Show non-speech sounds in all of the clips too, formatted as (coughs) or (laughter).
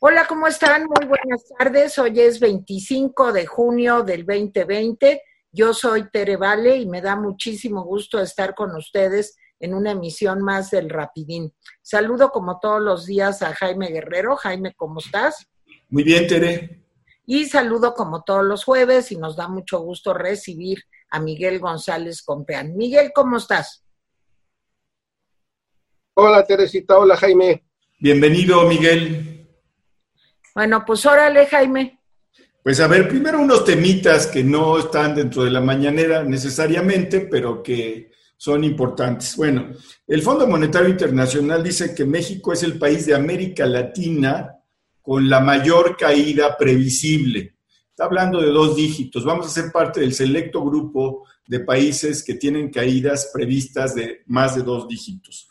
Hola, ¿cómo están? Muy buenas tardes. Hoy es 25 de junio del 2020. Yo soy Tere Vale y me da muchísimo gusto estar con ustedes en una emisión más del Rapidín. Saludo como todos los días a Jaime Guerrero. Jaime, ¿cómo estás? Muy bien, Tere. Y saludo como todos los jueves y nos da mucho gusto recibir a Miguel González Compeán. Miguel, ¿cómo estás? Hola, Teresita. Hola, Jaime. Bienvenido, Miguel. Bueno, pues órale, Jaime. Pues a ver, primero unos temitas que no están dentro de la mañanera necesariamente, pero que son importantes. Bueno, el Fondo Monetario Internacional dice que México es el país de América Latina con la mayor caída previsible. Está hablando de dos dígitos. Vamos a ser parte del selecto grupo de países que tienen caídas previstas de más de dos dígitos.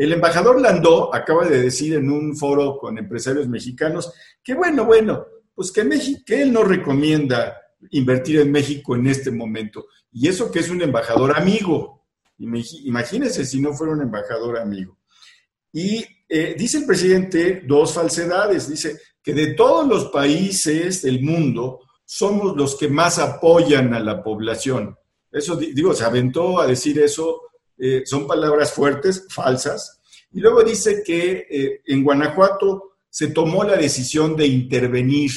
El embajador Landó acaba de decir en un foro con empresarios mexicanos que bueno, bueno, pues que, México, que él no recomienda invertir en México en este momento. Y eso que es un embajador amigo. Imagínense si no fuera un embajador amigo. Y eh, dice el presidente dos falsedades. Dice que de todos los países del mundo somos los que más apoyan a la población. Eso, digo, se aventó a decir eso eh, son palabras fuertes, falsas. Y luego dice que eh, en Guanajuato se tomó la decisión de intervenir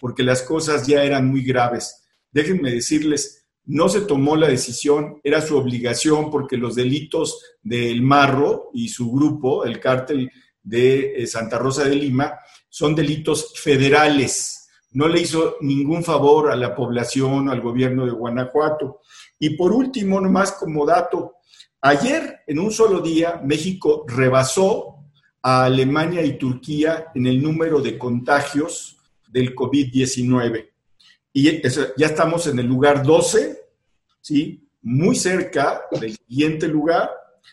porque las cosas ya eran muy graves. Déjenme decirles, no se tomó la decisión, era su obligación porque los delitos del Marro y su grupo, el cártel de eh, Santa Rosa de Lima, son delitos federales. No le hizo ningún favor a la población, al gobierno de Guanajuato. Y por último, nomás como dato, Ayer, en un solo día, México rebasó a Alemania y Turquía en el número de contagios del COVID-19. Y ya estamos en el lugar 12, ¿sí? Muy cerca del siguiente lugar,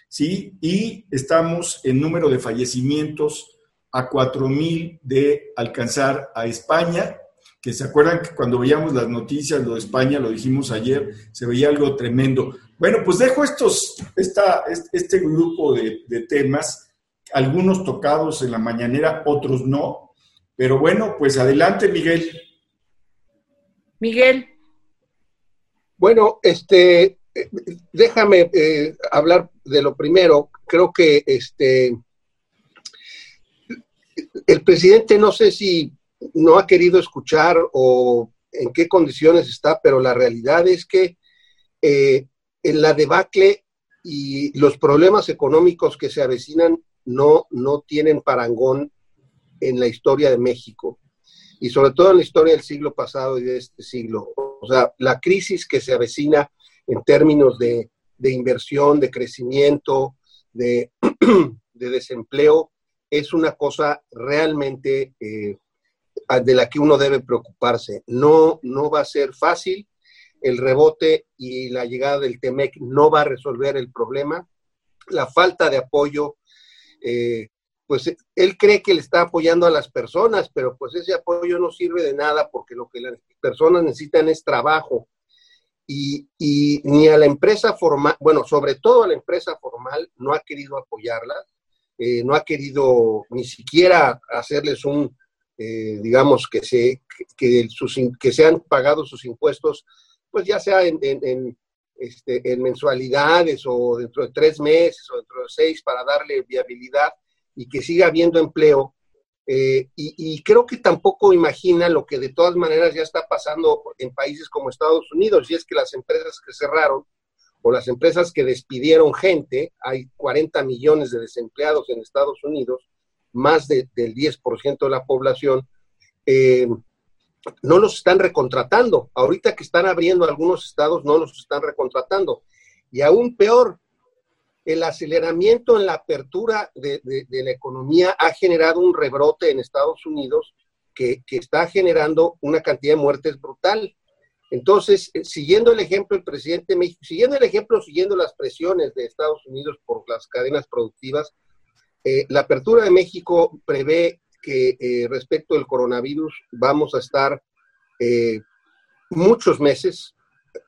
¿sí? Y estamos en número de fallecimientos a 4.000 de alcanzar a España, que se acuerdan que cuando veíamos las noticias, lo de España, lo dijimos ayer, se veía algo tremendo. Bueno, pues dejo estos, esta, este grupo de, de temas, algunos tocados en la mañanera, otros no. Pero bueno, pues adelante, Miguel. Miguel. Bueno, este, déjame eh, hablar de lo primero. Creo que este, el presidente no sé si no ha querido escuchar o en qué condiciones está, pero la realidad es que eh, en la debacle y los problemas económicos que se avecinan no, no tienen parangón en la historia de México y sobre todo en la historia del siglo pasado y de este siglo. O sea, la crisis que se avecina en términos de, inversión, de crecimiento, (clears throat) de, desempleo, es una cosa realmente eh, de la que uno debe preocuparse. No, no va a ser fácil, el rebote y la llegada del TEMEC no va a resolver el problema. La falta de apoyo, eh, pues él cree que le está apoyando a las personas, pero pues ese apoyo no sirve de nada porque lo que las personas necesitan es trabajo. Y, ni a la empresa formal, bueno, sobre todo a la empresa formal, no ha querido apoyarla, eh, no ha querido ni siquiera hacerles un, eh, digamos, que, se, que, sus, que sean pagados sus impuestos pues ya sea en, este, en mensualidades o dentro de tres meses o dentro de seis para darle viabilidad y que siga habiendo empleo. Eh, y, creo que tampoco imagina lo que de todas maneras ya está pasando en países como Estados Unidos, y es que las empresas que cerraron o las empresas que despidieron gente, hay 40 millones de desempleados en Estados Unidos, más del 10% de la población, eh, no los están recontratando. Ahorita que están abriendo algunos estados, no los están recontratando. Y aún peor, el aceleramiento en la apertura de, la economía ha generado un rebrote en Estados Unidos que, está generando una cantidad de muertes brutal. Entonces, eh, siguiendo el ejemplo del presidente de México, siguiendo el ejemplo, siguiendo las presiones de Estados Unidos por las cadenas productivas, eh, la apertura de México prevé que eh, respecto del coronavirus vamos a estar eh, muchos meses,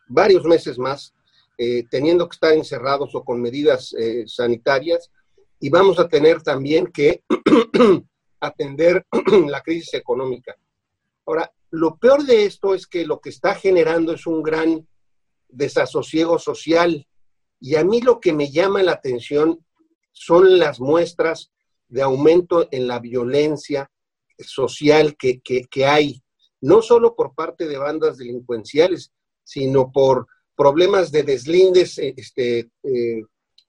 varios meses más, eh, teniendo que estar encerrados o con medidas sanitarias y vamos a tener también que (clears throat) atender (clears throat) la crisis económica. Ahora, lo peor de esto es que lo que está generando es un gran desasosiego social. Y a mí lo que me llama la atención son las muestras de aumento en la violencia social que, hay, no solo por parte de bandas delincuenciales, sino por problemas de deslindes eh, este, eh,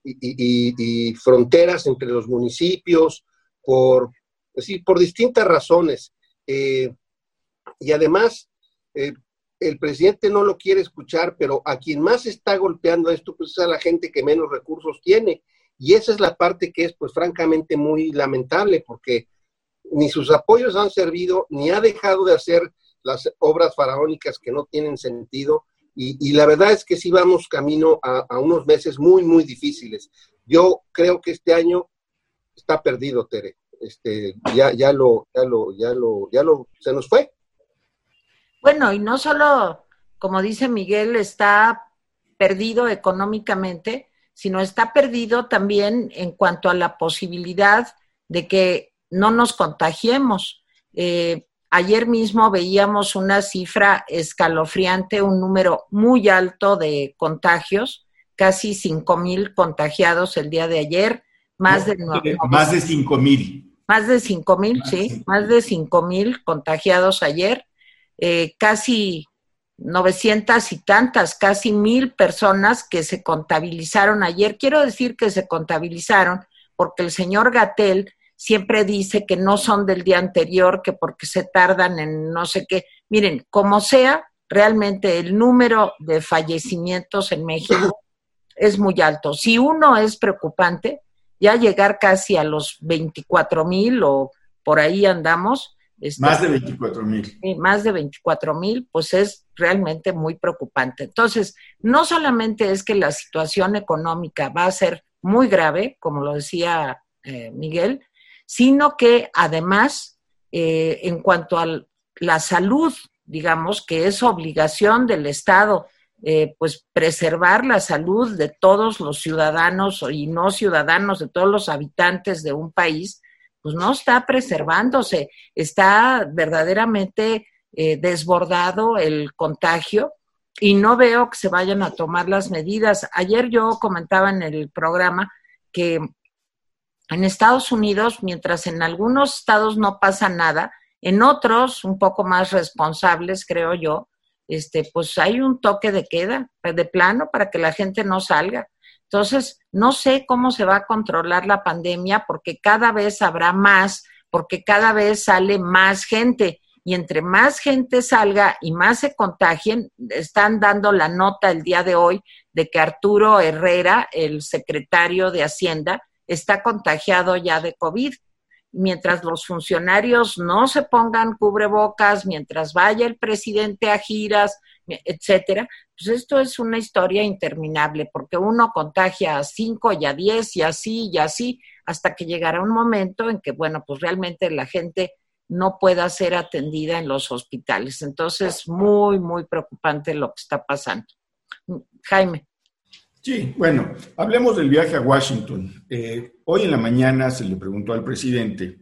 y, fronteras entre los municipios, por, por distintas razones. Eh, y además, el presidente no lo quiere escuchar, pero a quien más está golpeando esto, pues es a la gente que menos recursos tiene. Y esa es la parte que es, pues francamente, muy lamentable, porque ni sus apoyos han servido, ni ha dejado de hacer las obras faraónicas que no tienen sentido. Y, la verdad es que sí vamos camino a, unos meses muy, muy difíciles. Yo creo que este año está perdido, Tere. Este, ya, ya lo, ya lo, ya lo, ya lo, se nos fue. Bueno, y no solo, como dice Miguel, está perdido económicamente, sino está perdido también en cuanto a la posibilidad de que no nos contagiemos. Eh, ayer mismo veíamos una cifra escalofriante, un número muy alto de contagios, casi cinco mil contagiados el día de ayer, más de más de cinco mil. Más de cinco mil, sí, más de cinco mil contagiados ayer. Eh, casi 900 y tantas, casi mil personas que se contabilizaron ayer. Quiero decir que se contabilizaron porque el señor Gatel siempre dice que no son del día anterior, que porque se tardan en no sé qué. Miren, como sea, realmente el número de fallecimientos en México (coughs) es muy alto. Si uno es preocupante, ya llegar casi a los 24 mil o por ahí andamos, este, más de 24 mil. más de 24 mil, pues es realmente muy preocupante. Entonces, no solamente es que la situación económica va a ser muy grave, como lo decía eh, Miguel, sino que además, eh, en cuanto a la salud, digamos que es obligación del Estado, eh, pues preservar la salud de todos los ciudadanos y no ciudadanos, de todos los habitantes de un país, pues no está preservándose, está verdaderamente eh, desbordado el contagio y no veo que se vayan a tomar las medidas. Ayer yo comentaba en el programa que en Estados Unidos, mientras en algunos estados no pasa nada, en otros, un poco más responsables, creo yo, este, pues hay un toque de queda, de plano, para que la gente no salga. Entonces, no sé cómo se va a controlar la pandemia porque cada vez habrá más, porque cada vez sale más gente y entre más gente salga y más se contagien, están dando la nota el día de hoy de que Arturo Herrera, el secretario de Hacienda, está contagiado ya de COVID. Mientras los funcionarios no se pongan cubrebocas, mientras vaya el presidente a giras, etcétera, pues esto es una historia interminable, porque uno contagia a cinco y a diez y así y así, hasta que llegará un momento en que, bueno, pues realmente la gente no pueda ser atendida en los hospitales. Entonces, muy, muy preocupante lo que está pasando. Jaime. Sí, bueno, hablemos del viaje a Washington. Eh, hoy en la mañana se le preguntó al presidente.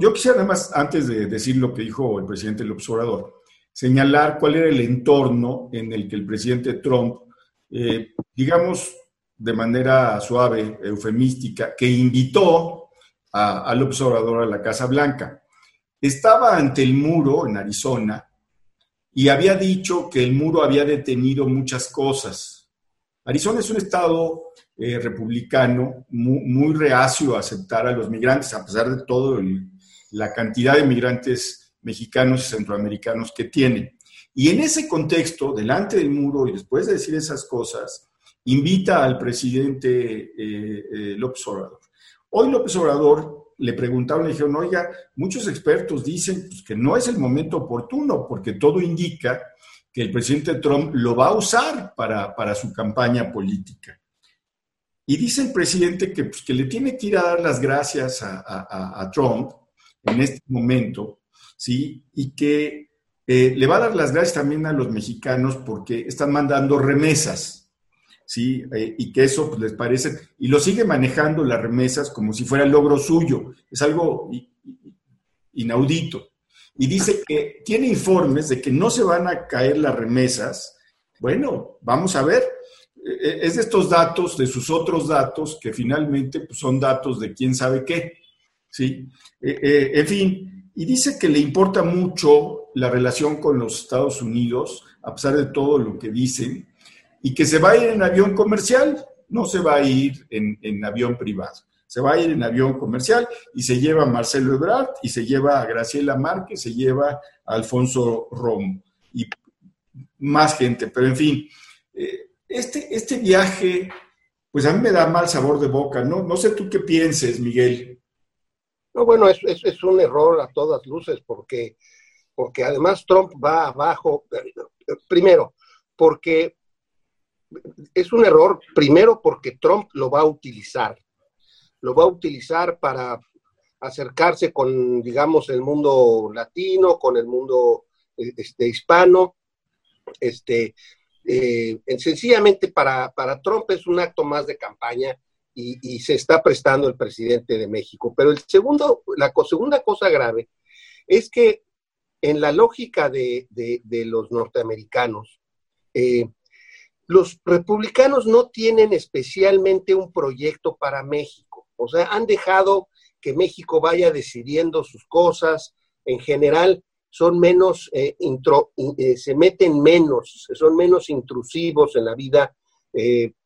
Yo quisiera además, antes de decir lo que dijo el presidente del observador, señalar cuál era el entorno en el que el presidente Trump, eh, digamos de manera suave, eufemística, que invitó al observador a la Casa Blanca. Estaba ante el muro en Arizona y había dicho que el muro había detenido muchas cosas. Arizona es un estado eh, republicano muy, reacio a aceptar a los migrantes, a pesar de todo la cantidad de migrantes mexicanos y centroamericanos que tiene. Y en ese contexto, delante del muro y después de decir esas cosas, invita al presidente eh, eh, López Obrador. Hoy López Obrador le preguntaron, le dijeron, oiga, muchos expertos dicen pues, que no es el momento oportuno porque todo indica que el presidente Trump lo va a usar para, su campaña política. Y dice el presidente que, pues, que le tiene que ir a dar las gracias a Trump en este momento ¿sí? Y que eh, le va a dar las gracias también a los mexicanos porque están mandando remesas, ¿sí? Eh, y que eso pues, les parece, y lo sigue manejando las remesas como si fuera el logro suyo. Es algo inaudito. Y dice que tiene informes de que no se van a caer las remesas. Bueno, vamos a ver. E, es de estos datos, de sus otros datos, que finalmente pues, son datos de quién sabe qué. ¿sí? En fin, y dice que le importa mucho la relación con los Estados Unidos, a pesar de todo lo que dicen, y que se va a ir en avión comercial, no se va a ir en, avión privado. Se va a ir en avión comercial y se lleva a Marcelo Ebrard y se lleva a Graciela Márquez, se lleva a Alfonso Romo y más gente. Pero en fin, eh, este, este viaje, pues a mí me da mal sabor de boca, ¿no? No sé tú qué pienses, Miguel. No, bueno, es, es un error a todas luces porque, porque además Trump va abajo. Primero, porque es un error, primero porque Trump lo va a utilizar. Lo va a utilizar para acercarse con, digamos, el mundo latino, con el mundo este, hispano. Este, eh, sencillamente para, para, Trump es un acto más de campaña y, se está prestando el presidente de México. Pero el segundo, la segunda cosa grave es que en la lógica de, los norteamericanos, eh, los republicanos no tienen especialmente un proyecto para México. O sea, han dejado que México vaya decidiendo sus cosas. En general, son menos, eh, eh, se meten menos, son menos intrusivos en la vida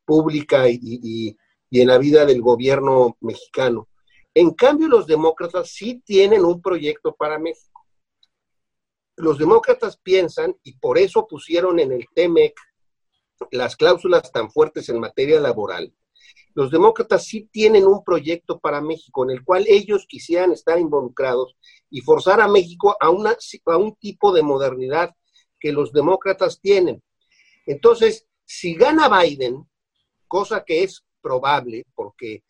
pública y, en la vida del gobierno mexicano. En cambio, los demócratas sí tienen un proyecto para México. Los demócratas piensan, y por eso pusieron en el TEMEC las cláusulas tan fuertes en materia laboral, los demócratas sí tienen un proyecto para México en el cual ellos quisieran estar involucrados y forzar a México a, una, a un tipo de modernidad que los demócratas tienen. Entonces, si gana Biden, cosa que es probable, porque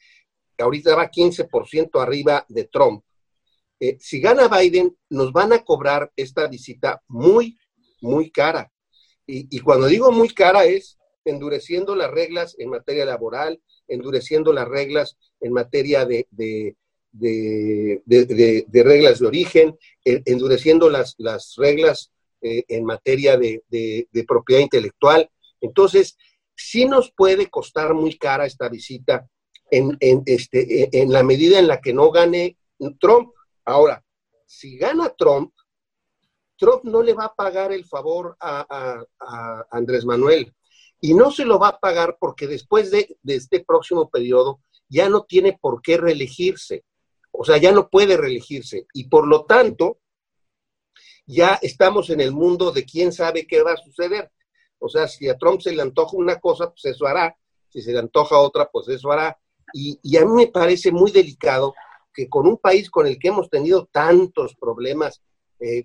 ahorita va 15% arriba de Trump, eh, si gana Biden, nos van a cobrar esta visita muy, muy cara. Y, cuando digo muy cara es endureciendo las reglas en materia laboral, endureciendo las reglas en materia de, de, reglas de origen, endureciendo las, las reglas eh, en materia de, propiedad intelectual. Entonces, sí nos puede costar muy cara esta visita en, en, este, en la medida en la que no gane Trump. Ahora, si gana Trump, Trump no le va a pagar el favor a, Andrés Manuel. Y no se lo va a pagar porque después de, este próximo periodo ya no tiene por qué reelegirse. O sea, ya no puede reelegirse. Y por lo tanto, ya estamos en el mundo de quién sabe qué va a suceder. O sea, si a Trump se le antoja una cosa, pues eso hará. Si se le antoja otra, pues eso hará. Y, a mí me parece muy delicado que con un país con el que hemos tenido tantos problemas eh,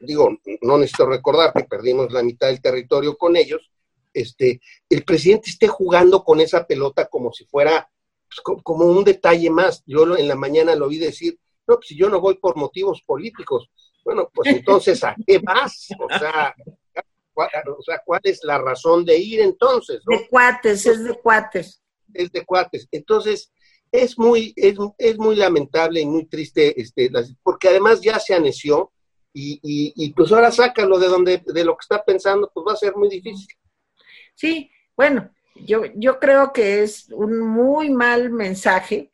digo, no necesito recordar que perdimos la mitad del territorio con ellos, este, el presidente esté jugando con esa pelota como si fuera pues, como un detalle más. Yo en la mañana lo oí decir, no, pues si yo no voy por motivos políticos, bueno, pues entonces, ¿a qué vas? O sea, o sea, ¿cuál es la razón de ir entonces? De cuates, es de cuates. Es de cuates. Entonces, es muy, es, es muy lamentable y muy triste, este, porque además ya se aneció, y, y, pues ahora sácalo de donde, de lo que está pensando, pues va a ser muy difícil. Sí, bueno, yo, yo creo que es un muy mal mensaje.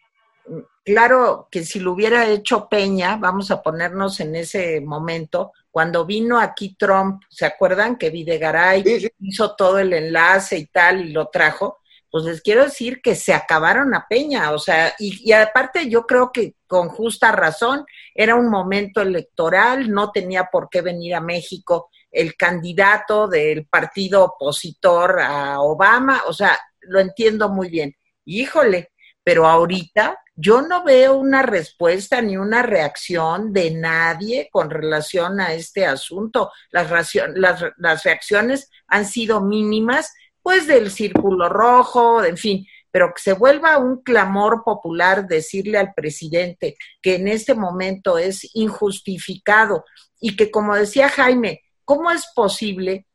Claro que si lo hubiera hecho Peña, vamos a ponernos en ese momento, cuando vino aquí Trump, ¿se acuerdan que Videgaray hizo todo el enlace y tal y lo trajo? pues les quiero decir que se acabaron a Peña, o sea, y, aparte yo creo que con justa razón, era un momento electoral, no tenía por qué venir a México el candidato del partido opositor a Obama, o sea, lo entiendo muy bien. Híjole, pero ahorita yo no veo una respuesta ni una reacción de nadie con relación a este asunto. Las, las, las reacciones han sido mínimas pues del círculo rojo, en fin, pero que se vuelva un clamor popular decirle al presidente que en este momento es injustificado y que, como decía Jaime, ¿cómo es posible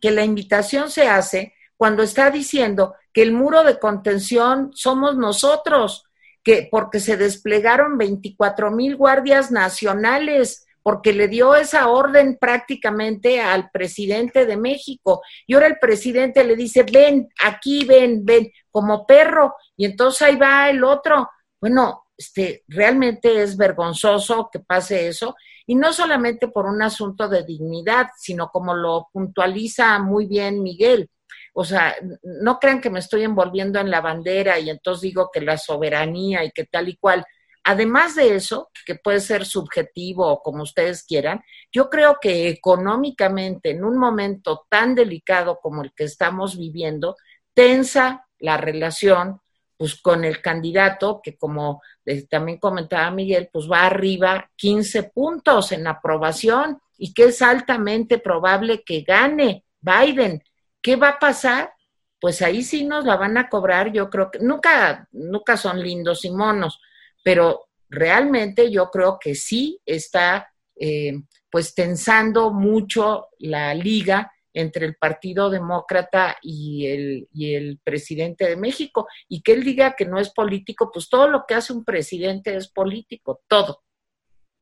que la invitación se hace cuando está diciendo que el muro de contención somos nosotros? Que porque se desplegaron 24 mil guardias nacionales, porque le dio esa orden prácticamente al presidente de México. Y ahora el presidente le dice, ven, aquí, ven, ven, como perro. Y entonces ahí va el otro. Bueno, este, realmente es vergonzoso que pase eso. Y no solamente por un asunto de dignidad, sino como lo puntualiza muy bien Miguel. O sea, no crean que me estoy envolviendo en la bandera y entonces digo que la soberanía y que tal y cual. Además de eso, que puede ser subjetivo o como ustedes quieran, yo creo que económicamente, en un momento tan delicado como el que estamos viviendo, tensa la relación pues con el candidato que como también comentaba Miguel, pues va arriba 15 puntos en aprobación y que es altamente probable que gane Biden. ¿Qué va a pasar? Pues ahí sí nos la van a cobrar, yo creo que nunca, nunca son lindos y monos, pero realmente yo creo que sí está eh, pues tensando mucho la liga entre el Partido Demócrata y el, y el presidente de México. Y que él diga que no es político, pues todo lo que hace un presidente es político, todo.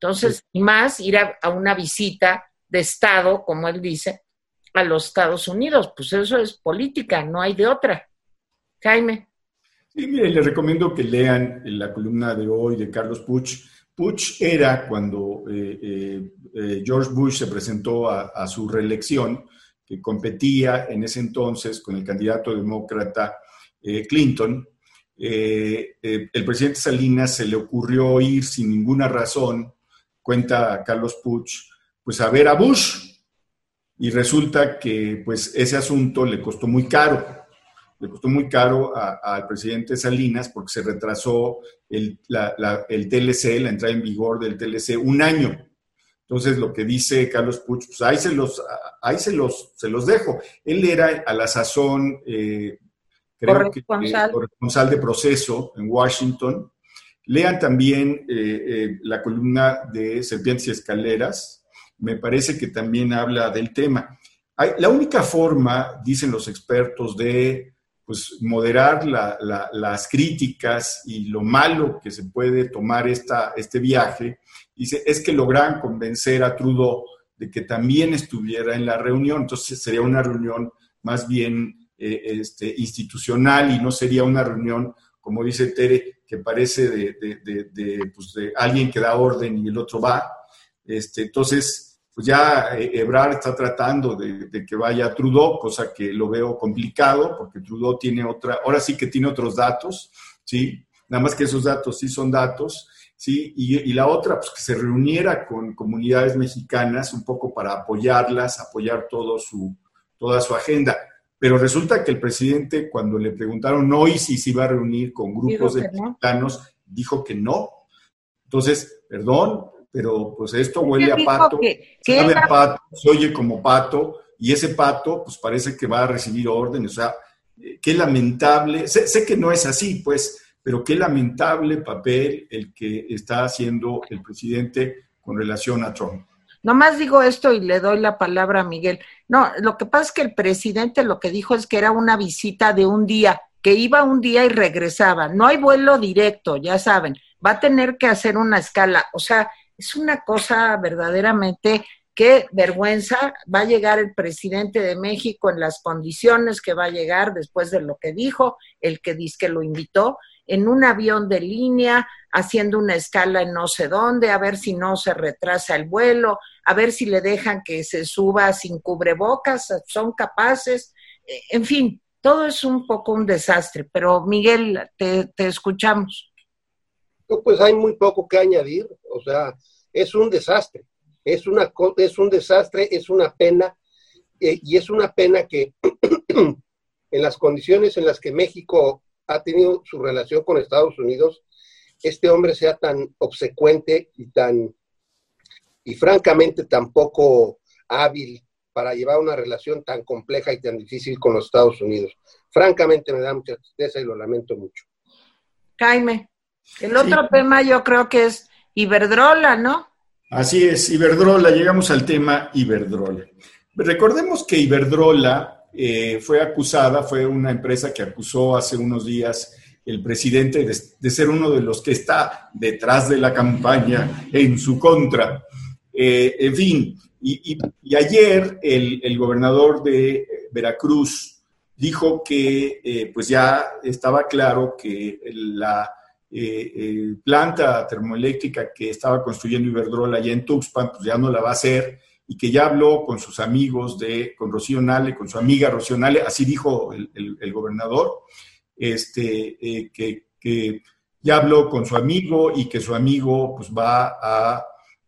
Entonces, y más ir a, una visita de Estado, como él dice, a los Estados Unidos. Pues eso es política, no hay de otra. Jaime. Sí, mire, le recomiendo que lean la columna de hoy de Carlos Puch. Puch era cuando eh, eh, eh, George Bush se presentó a, su reelección, que competía en ese entonces con el candidato demócrata Clinton. el presidente Salinas se le ocurrió ir sin ninguna razón, cuenta Carlos Puch, pues a ver a Bush. Y resulta que pues ese asunto le costó muy caro le costó muy caro al presidente Salinas porque se retrasó el, el, TLC, la entrada en vigor del TLC, un año. Entonces, lo que dice Carlos Puch, pues ahí se los, ahí se los, se los dejo. Él era a la sazón, eh, creo que corresponsal de proceso en Washington. Lean también eh, eh, la columna de Serpientes y Escaleras. Me parece que también habla del tema. La única forma, dicen los expertos, de pues moderar las críticas y lo malo que se puede tomar esta, este viaje, es que logran convencer a Trudeau de que también estuviera en la reunión. Entonces sería una reunión más bien eh, este, institucional y no sería una reunión, como dice Tere, que parece de, pues de alguien que da orden y el otro va. Este, entonces, pues ya eh, Ebrard está tratando de, que vaya Trudeau, cosa que lo veo complicado, porque Trudeau tiene otra, ahora sí que tiene otros datos, ¿sí? Nada más que esos datos sí son datos, ¿sí? Y, la otra, pues que se reuniera con comunidades mexicanas un poco para apoyarlas, apoyar todo su, toda su agenda. Pero resulta que el presidente, cuando le preguntaron hoy si se iba a reunir con grupos de mexicanos, dijo que no. Entonces, perdón, pero pues esto huele a pato, sabe a pato, se oye como pato, y ese pato pues parece que va a recibir órdenes, o sea, eh, qué lamentable, sé, que no es así, pues, pero qué lamentable papel el que está haciendo el presidente con relación a Trump. Nomás digo esto y le doy la palabra a Miguel. No, lo que pasa es que el presidente lo que dijo es que era una visita de un día, que iba un día y regresaba. No hay vuelo directo, ya saben. Va a tener que hacer una escala. O sea, es una cosa verdaderamente qué vergüenza va a llegar el presidente de México en las condiciones que va a llegar después de lo que dijo, el que dice que lo invitó, en un avión de línea, haciendo una escala en no sé dónde, a ver si no se retrasa el vuelo, a ver si le dejan que se suba sin cubrebocas, son capaces, eh, en fin, todo es un poco un desastre, pero Miguel, te, te escuchamos. Pues hay muy poco que añadir, o sea, es un desastre, es, una, es un desastre, es una pena, eh, y es una pena que (clears throat) en las condiciones en las que México ha tenido su relación con Estados Unidos, este hombre sea tan obsecuente y tan, y francamente tan poco hábil para llevar una relación tan compleja y tan difícil con los Estados Unidos. Francamente me da mucha tristeza y lo lamento mucho. Jaime. El otro tema yo creo que es Iberdrola, ¿no? Así es, Iberdrola, llegamos al tema Iberdrola. Recordemos que Iberdrola eh, fue acusada, fue una empresa que acusó hace unos días el presidente de, ser uno de los que está detrás de la campaña en su contra. Eh, en fin, y, ayer el, gobernador de Veracruz dijo que eh, pues ya estaba claro que la eh, planta termoeléctrica que estaba construyendo Iberdrola allá en Tuxpan, pues ya no la va a hacer y que ya habló con sus amigos de, con Rocío Nale, con su amiga Rocío Nale, así dijo el, gobernador, este, eh, que, ya habló con su amigo y que su amigo pues va a,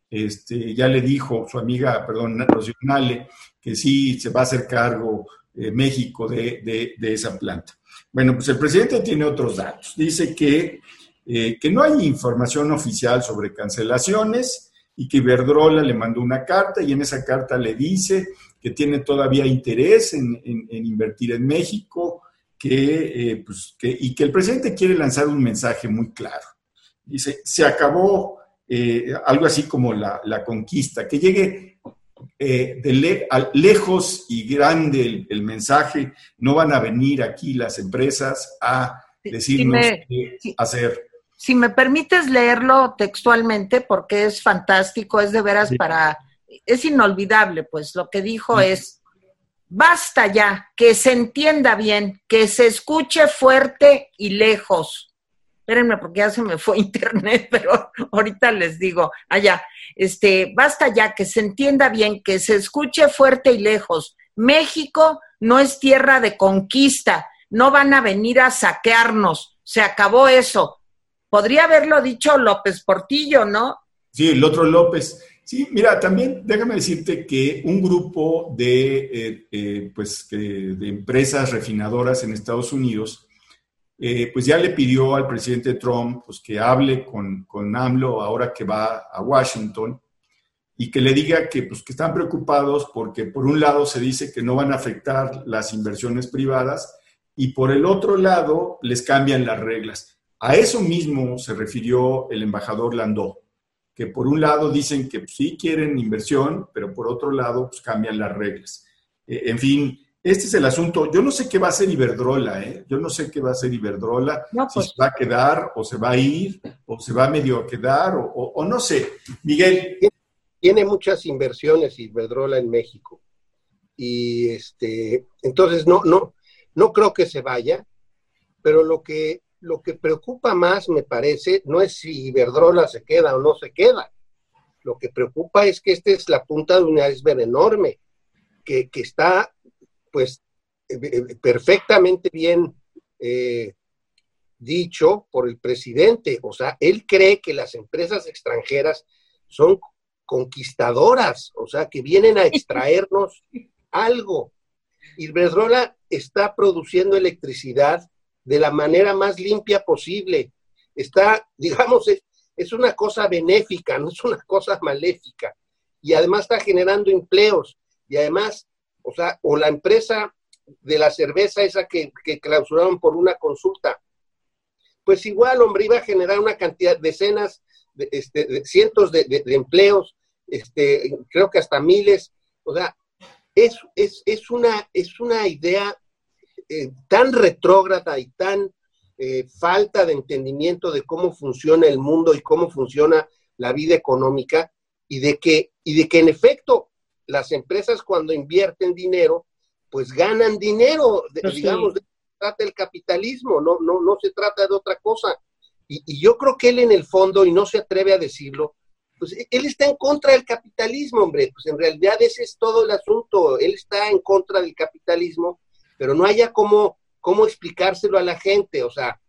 este, ya le dijo su amiga, perdón, Rocío Nale, que sí se va a hacer cargo eh, México de, esa planta. Bueno, pues el presidente tiene otros datos. Dice que, eh, que no hay información oficial sobre cancelaciones, y que Iberdrola le mandó una carta y en esa carta le dice que tiene todavía interés en, invertir en México que, eh, pues, que, y que el presidente quiere lanzar un mensaje muy claro. Dice, se acabó eh, algo así como la, conquista, que llegue eh, de lejos y grande el, mensaje, no van a venir aquí las empresas a decirnos qué hacer si me permites leerlo textualmente, porque es fantástico, es de veras para, es inolvidable, pues lo que dijo es, basta ya, que se entienda bien, que se escuche fuerte y lejos. Espérenme, porque ya se me fue (laughs) internet, pero ahorita les digo, allá, este, basta ya, que se entienda bien, que se escuche fuerte y lejos. México no es tierra de conquista, no van a venir a saquearnos, se acabó eso Podría haberlo dicho López Portillo, ¿no? Sí, el otro López. Sí, mira, también déjame decirte que un grupo de, eh, eh, pues, de empresas refinadoras en Estados Unidos, eh, pues ya le pidió al presidente Trump pues, que hable con, con AMLO ahora que va a Washington y que le diga que, pues, que están preocupados porque por un lado se dice que no van a afectar las inversiones privadas y por el otro lado les cambian las reglas. A eso mismo se refirió el embajador Landó, que por un lado dicen que sí quieren inversión, pero por otro lado pues, cambian las reglas. Eh, en fin, este es el asunto. Yo no sé qué va a hacer Iberdrola, ¿eh? Yo no sé qué va a hacer Iberdrola, si pues se va a quedar o se va a ir, o se va medio a quedar, o, no sé. Miguel. Tiene muchas inversiones Iberdrola en México. Y este, entonces no, no, no creo que se vaya, pero lo que lo que preocupa más, me parece, no es si Iberdrola se queda o no se queda. Lo que preocupa es que esta es la punta de un iceberg enorme, que, está, pues, eh, eh, perfectamente bien eh, dicho por el presidente. O sea, él cree que las empresas extranjeras son conquistadoras, o sea, que vienen a extraernos (laughs) algo. Iberdrola está produciendo electricidad de la manera más limpia posible. Está, digamos, es, una cosa benéfica, no es una cosa maléfica. Y además está generando empleos. Y además, o sea, o la empresa de la cerveza esa que, clausuraron por una consulta, pues igual, hombre, iba a generar una cantidad, decenas, de, este, cientos de, empleos, este, creo que hasta miles. O sea, es, es, es, una, es una idea eh, tan retrógrada y tan eh, falta de entendimiento de cómo funciona el mundo y cómo funciona la vida económica y de que, y de que en efecto las empresas cuando invierten dinero, pues ganan dinero, pues digamos, se trata el capitalismo, no, no, no se trata de otra cosa. Y, y, yo creo que él en el fondo, y no se atreve a decirlo, pues él está en contra del capitalismo, hombre, pues en realidad ese es todo el asunto, él está en contra del capitalismo pero no haya cómo, cómo explicárselo a la gente. O sea,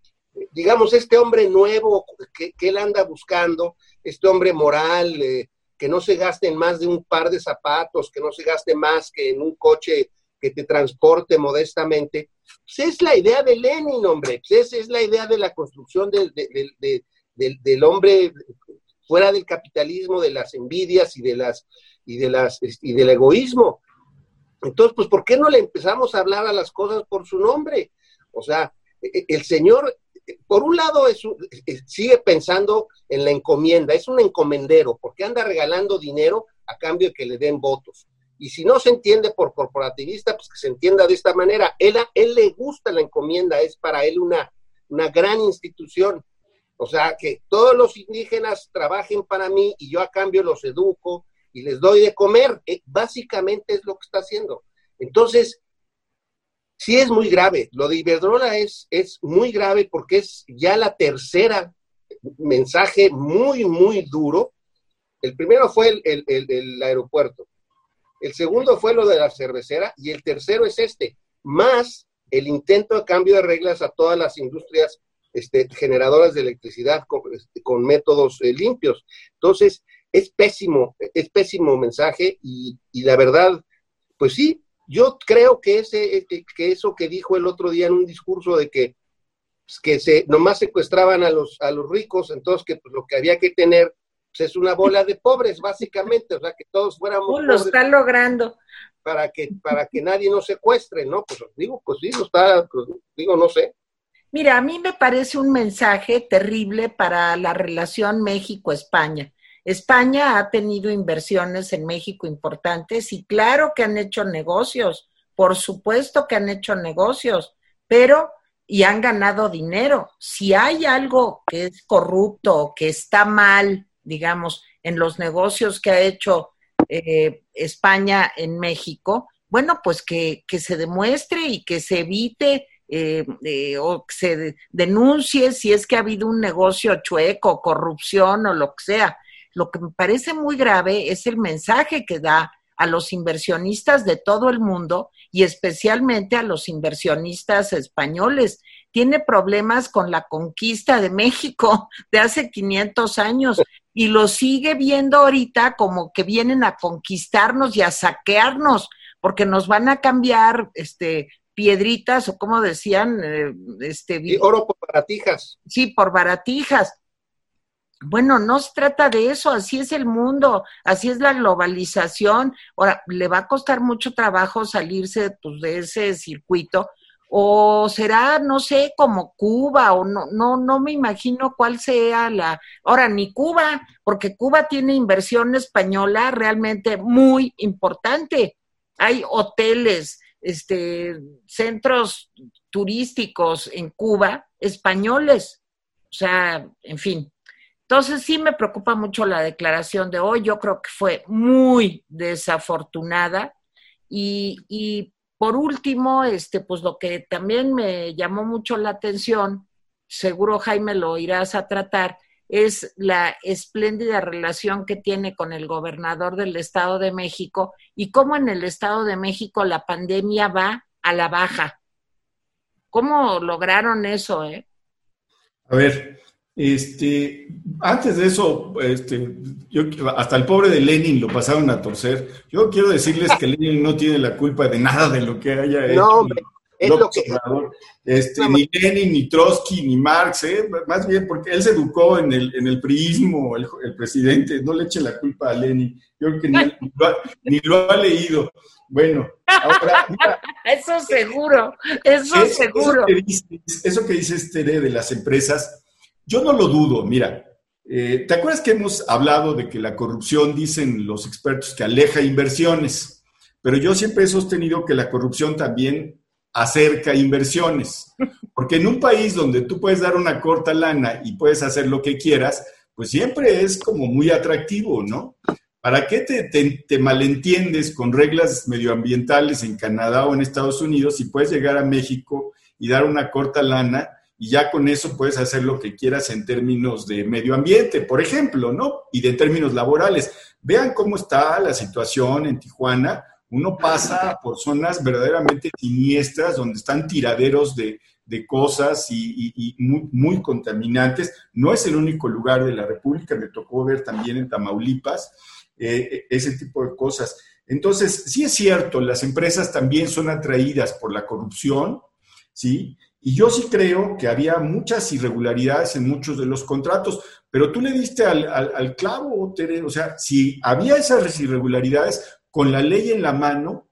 digamos, este hombre nuevo que, él anda buscando, este hombre moral, eh, que no se gaste en más de un par de zapatos, que no se gaste más que en un coche que te transporte modestamente, pues es la idea de Lenin, hombre, pues es la idea de la construcción del, del, hombre fuera del capitalismo, de las envidias y de las y de las y del egoísmo. Entonces, pues, ¿por qué no le empezamos a hablar a las cosas por su nombre? O sea, e, e, el Señor, por un lado, es, sigue pensando en la encomienda, es un encomendero, porque anda regalando dinero a cambio de que le den votos. Y si no se entiende por corporativista, pues que se entienda de esta manera. Él, él le gusta la encomienda, es para él una, una gran institución. O sea, que todos los indígenas trabajen para mí y yo a cambio los educo y les doy de comer. Eh, básicamente es lo que está haciendo. Entonces, sí es muy grave. Lo de Iberdrola es, es muy grave porque es ya la tercera mensaje muy, muy duro. El primero fue el, el aeropuerto. El segundo fue lo de la cervecera y el tercero es este, más el intento de cambio de reglas a todas las industrias este, generadoras de electricidad con, este, métodos eh, limpios. Entonces, es pésimo, es pésimo mensaje y, la verdad, pues sí, yo creo que, ese, eh, que eso que dijo el otro día en un discurso de que, pues, que se nomás secuestraban a los, a los ricos, entonces que pues, lo que había que tener pues, es una bola de pobres, básicamente, o sea, que todos fuéramos... Lo está logrando para que, para que nadie nos secuestre, ¿no? Pues digo, pues sí, lo está, pues, digo, no sé. Mira, a mí me parece un mensaje terrible para la relación México-España. España ha tenido inversiones en México importantes y claro que han hecho negocios, por supuesto que han hecho negocios, pero y han ganado dinero. Si hay algo que es corrupto que está mal, digamos, en los negocios que ha hecho eh, España en México, bueno, pues que, se demuestre y que se evite eh, eh, o que se denuncie si es que ha habido un negocio chueco, corrupción o lo que sea. Lo que me parece muy grave es el mensaje que da a los inversionistas de todo el mundo y especialmente a los inversionistas españoles. Tiene problemas con la conquista de México (laughs) de hace 500 años y lo sigue viendo ahorita como que vienen a conquistarnos y a saquearnos, porque nos van a cambiar este piedritas o como decían, eh, este oro por baratijas. Sí, por baratijas. Bueno, no se trata de eso, así es el mundo, así es la globalización. Ahora, le va a costar mucho trabajo salirse pues, de ese circuito, o será, no sé, como Cuba, o no, no, no me imagino cuál sea la. Ahora, ni Cuba, porque Cuba tiene inversión española realmente muy importante. Hay hoteles, este, centros turísticos en Cuba españoles. O sea, en fin. Entonces sí me preocupa mucho la declaración de hoy. Yo creo que fue muy desafortunada y, por último, este, pues lo que también me llamó mucho la atención, seguro Jaime lo irás a tratar, es la espléndida relación que tiene con el gobernador del Estado de México y cómo en el Estado de México la pandemia va a la baja. ¿Cómo lograron eso, eh? A ver, este, antes de eso, este, yo, hasta el pobre de Lenin lo pasaron a torcer. Yo quiero decirles que Lenin no tiene la culpa de nada de lo que haya hecho. No, es lo que... Este, ni Lenin, ni Trotsky, ni Marx, ¿eh? más bien porque él se educó en el, en el priismo, el, presidente, no le eche la culpa a Lenin. Yo creo que ni, lo, ha, leído. Bueno, ahora. (laughs) eso seguro, eso, seguro. Eso que dices, Tere, de las empresas, yo no lo dudo, mira, eh, ¿te acuerdas que hemos hablado de que la corrupción, dicen los expertos, que aleja inversiones? Pero yo siempre he sostenido que la corrupción también acerca inversiones, porque en un país donde tú puedes dar una corta lana y puedes hacer lo que quieras, pues siempre es como muy atractivo, ¿no? ¿Para qué te, te, malentiendes con reglas medioambientales en Canadá o en Estados Unidos si puedes llegar a México y dar una corta lana y ya con eso puedes hacer lo que quieras en términos de medio ambiente, por ejemplo, ¿no? Y de términos laborales. Vean cómo está la situación en Tijuana. Uno pasa por zonas verdaderamente siniestras donde están tiraderos de, cosas y, muy, contaminantes. No es el único lugar de la República, me tocó ver también en Tamaulipas eh, ese tipo de cosas. Entonces, sí es cierto, las empresas también son atraídas por la corrupción, ¿sí? Y yo sí creo que había muchas irregularidades en muchos de los contratos, pero tú le diste al, clavo, Tere, o sea, si había esas irregularidades con la ley en la mano,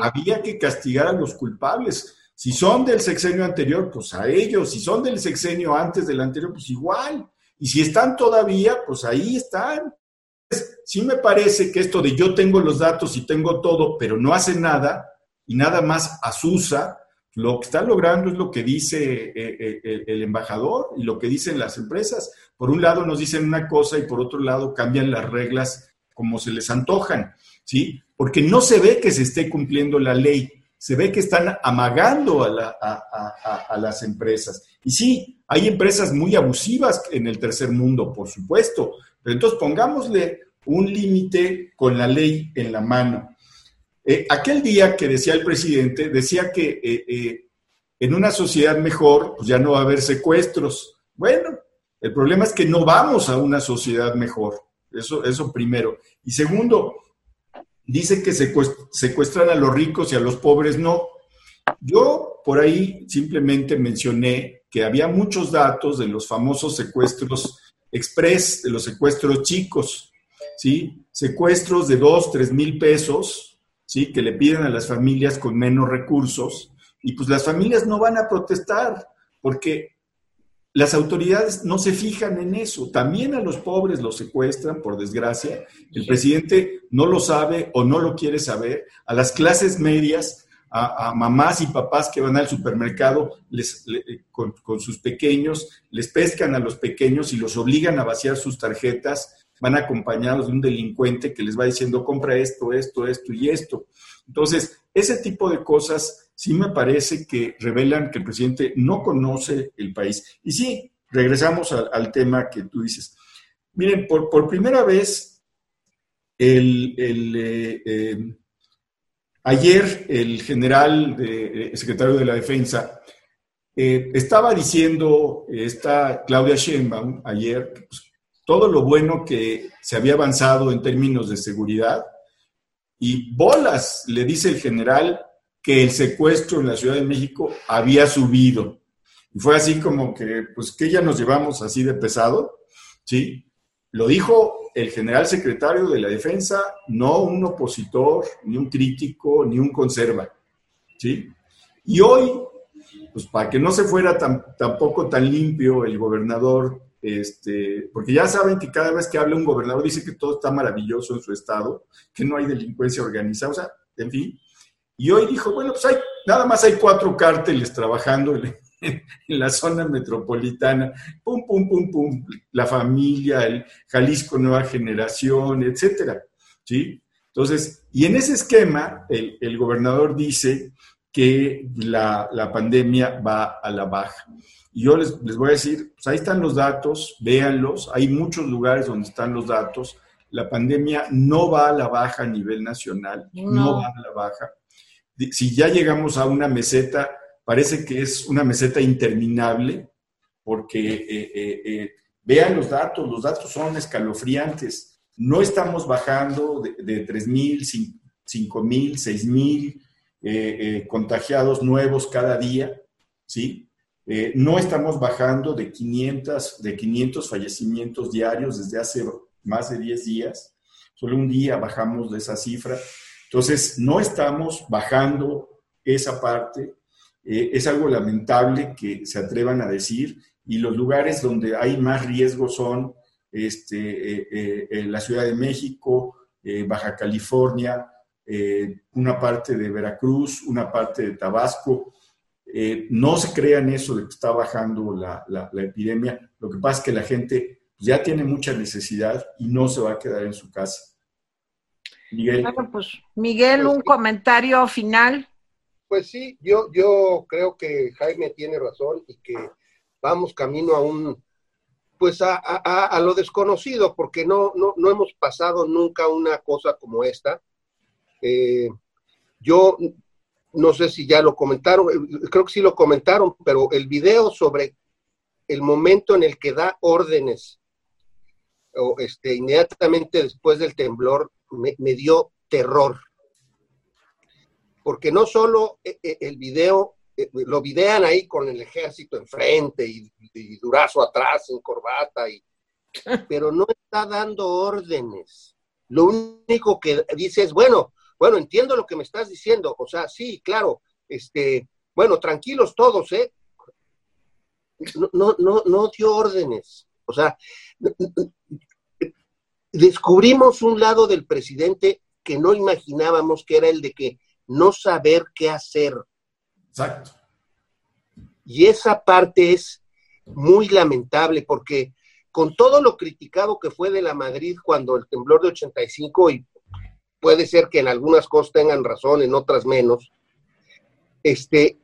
había que castigar a los culpables. Si son del sexenio anterior, pues a ellos. Si son del sexenio antes del anterior, pues igual. Y si están todavía, pues ahí están. Sí me parece que esto de yo tengo los datos y tengo todo, pero no hace nada y nada más asusa, lo que está logrando es lo que dice eh, eh, el embajador y lo que dicen las empresas. Por un lado nos dicen una cosa y por otro lado cambian las reglas como se les antojan, ¿sí? Porque no se ve que se esté cumpliendo la ley, se ve que están amagando a, las empresas. Y sí, hay empresas muy abusivas en el tercer mundo, por supuesto, pero entonces pongámosle un límite con la ley en la mano. Eh, aquel día que decía el presidente, decía que eh, eh, en una sociedad mejor pues ya no va a haber secuestros. Bueno, el problema es que no vamos a una sociedad mejor. Eso, eso primero. Y segundo, dice que secuestran a los ricos y a los pobres no. Yo por ahí simplemente mencioné que había muchos datos de los famosos secuestros express, de los secuestros chicos, ¿sí? Secuestros de dos, tres mil pesos, ¿sí? Que le piden a las familias con menos recursos y pues las familias no van a protestar porque las autoridades no se fijan en eso. También a los pobres los secuestran, por desgracia. El presidente no lo sabe o no lo quiere saber. A las clases medias, a, mamás y papás que van al supermercado les, con, con, sus pequeños, les pescan a los pequeños y los obligan a vaciar sus tarjetas. Van acompañados de un delincuente que les va diciendo, compra esto, esto, esto y esto. Entonces, ese tipo de cosas sí me parece que revelan que el presidente no conoce el país. Y sí, regresamos al tema que tú dices. Miren, por, primera vez, el, eh, eh, ayer el general de, secretario de la Defensa eh, estaba diciendo, está Claudia Sheinbaum ayer, pues, todo lo bueno que se había avanzado en términos de seguridad, y bolas, le dice el general, que el secuestro en la Ciudad de México había subido. Y fue así como que, pues, que ya nos llevamos así de pesado, ¿sí? Lo dijo el general secretario de la Defensa, no un opositor, ni un crítico, ni un conserva, ¿sí? Y hoy, pues para que no se fuera tampoco tan limpio el gobernador, este, porque ya saben que cada vez que habla un gobernador dice que todo está maravilloso en su estado, que no hay delincuencia organizada, o sea, en fin, y hoy dijo, bueno, pues hay, nada más hay cuatro cárteles trabajando en, (laughs) la zona metropolitana. Pum, pum, pum, pum. La familia, el Jalisco Nueva Generación, etcétera. ¿Sí? Entonces, y en ese esquema, el, gobernador dice que la, pandemia va a la baja. Y yo les, voy a decir, pues ahí están los datos, véanlos, hay muchos lugares donde están los datos. La pandemia no va a la baja a nivel nacional, no va a la baja si ya llegamos a una meseta, parece que es una meseta interminable, porque eh, eh, eh, vean los datos, los datos son escalofriantes. No estamos bajando de, de 3.000, 5.000, 6.000 contagiados nuevos cada día, ¿sí? no estamos bajando de 500, de 500 fallecimientos diarios desde hace más de 10 días. Solo un día bajamos de esa cifra. Entonces, no estamos bajando esa parte. Eh, es algo lamentable que se atrevan a decir y los lugares donde hay más riesgo son este, eh, eh, la Ciudad de México, Baja California, una parte de Veracruz, una parte de Tabasco. no se crean eso de que está bajando la, la, epidemia. Lo que pasa es que la gente ya tiene mucha necesidad y no se va a quedar en su casa. Miguel. pues Miguel, un comentario final. Pues sí, yo, yo creo que Jaime tiene razón y que vamos camino a un, pues a, a, lo desconocido, porque no, no, no, hemos pasado nunca una cosa como esta. Eh, yo no sé si ya lo comentaron, eh, creo que sí lo comentaron, pero el video sobre el momento en el que da órdenes, o este, inmediatamente después del temblor, me, dio terror. Porque no solo eh, eh, el video, lo videan ahí con el ejército enfrente y, Durazo atrás en corbata, y, (laughs) pero no está dando órdenes. Lo único que dice es, bueno, bueno, entiendo lo que me estás diciendo. O sea, sí, claro, este, bueno, tranquilos todos, ¿eh? No, no, no, no dio órdenes. O sea, descubrimos un lado del presidente que no imaginábamos que era el de que no saber qué hacer. Exacto. Y esa parte es muy lamentable porque con todo lo criticado que fue de la Madrid cuando el temblor de 85, y puede ser que en algunas cosas tengan razón, en otras menos, este,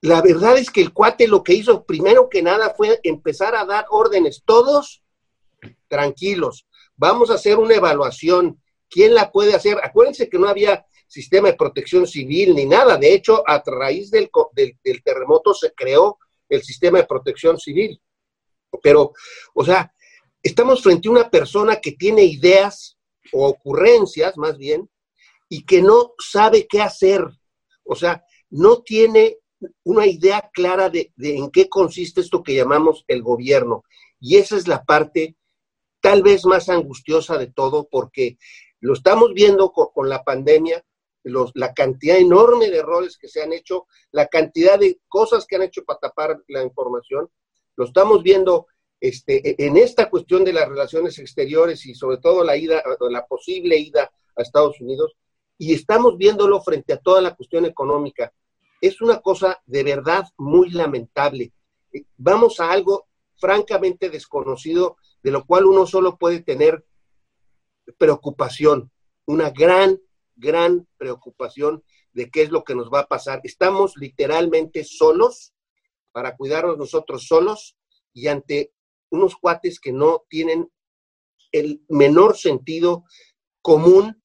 la verdad es que el cuate lo que hizo primero que nada fue empezar a dar órdenes, todos tranquilos, vamos a hacer una evaluación, ¿quién la puede hacer? Acuérdense que no había sistema de protección civil ni nada, de hecho, a raíz del, del terremoto se creó el sistema de protección civil. Pero, o sea, estamos frente a una persona que tiene ideas o ocurrencias, más bien, y que no sabe qué hacer. O sea, no tiene una idea clara de, en qué consiste esto que llamamos el gobierno. Y esa es la parte tal vez más angustiosa de todo, porque lo estamos viendo con, la pandemia, los, la cantidad enorme de errores que se han hecho, la cantidad de cosas que han hecho para tapar la información, lo estamos viendo este, e, en esta cuestión de las relaciones exteriores y sobre todo la ida, la posible ida a Estados Unidos, y estamos viéndolo frente a toda la cuestión económica. Es una cosa de verdad muy lamentable. Eh, vamos a algo francamente desconocido, de lo cual uno solo puede tener preocupación, una gran, gran preocupación de qué es lo que nos va a pasar. Estamos literalmente solos para cuidarnos nosotros solos y ante unos cuates que no tienen el menor sentido común,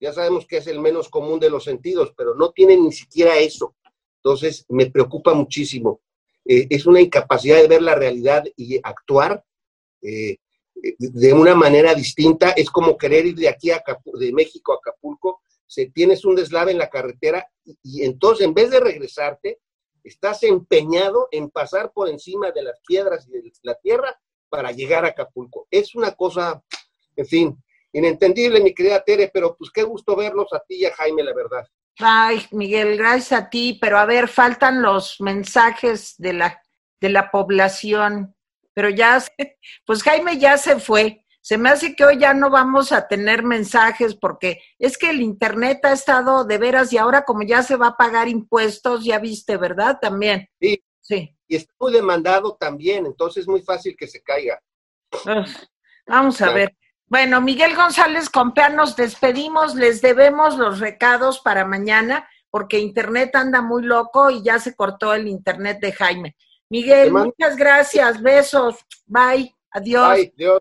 ya sabemos que es el menos común de los sentidos, pero no tienen ni siquiera eso. Entonces, me preocupa muchísimo. Eh, es una incapacidad de ver la realidad y actuar eh, de una manera distinta. Es como querer ir de aquí a de México a Acapulco, se, tienes un deslave en la carretera y entonces en vez de regresarte, estás empeñado en pasar por encima de las piedras y de la tierra para llegar a Acapulco. Es una cosa, en fin, inentendible, mi querida Tere, pero pues qué gusto verlos a ti y a Jaime, la verdad. Ay, Miguel, gracias a ti, pero a ver, faltan los mensajes de la, de la población, pero ya, pues Jaime ya se fue. Se me hace que hoy ya no vamos a tener mensajes porque es que el Internet ha estado de veras y ahora como ya se va a pagar impuestos, ya viste, ¿verdad? También. Sí. Sí. Y está muy demandado también, entonces es muy fácil que se caiga. vamos a ver. Bueno, Miguel González Compea, nos despedimos, les debemos los recados para mañana porque Internet anda muy loco y ya se cortó el Internet de Jaime. Miguel, muchas gracias, besos, bye, adiós. Bye, adiós.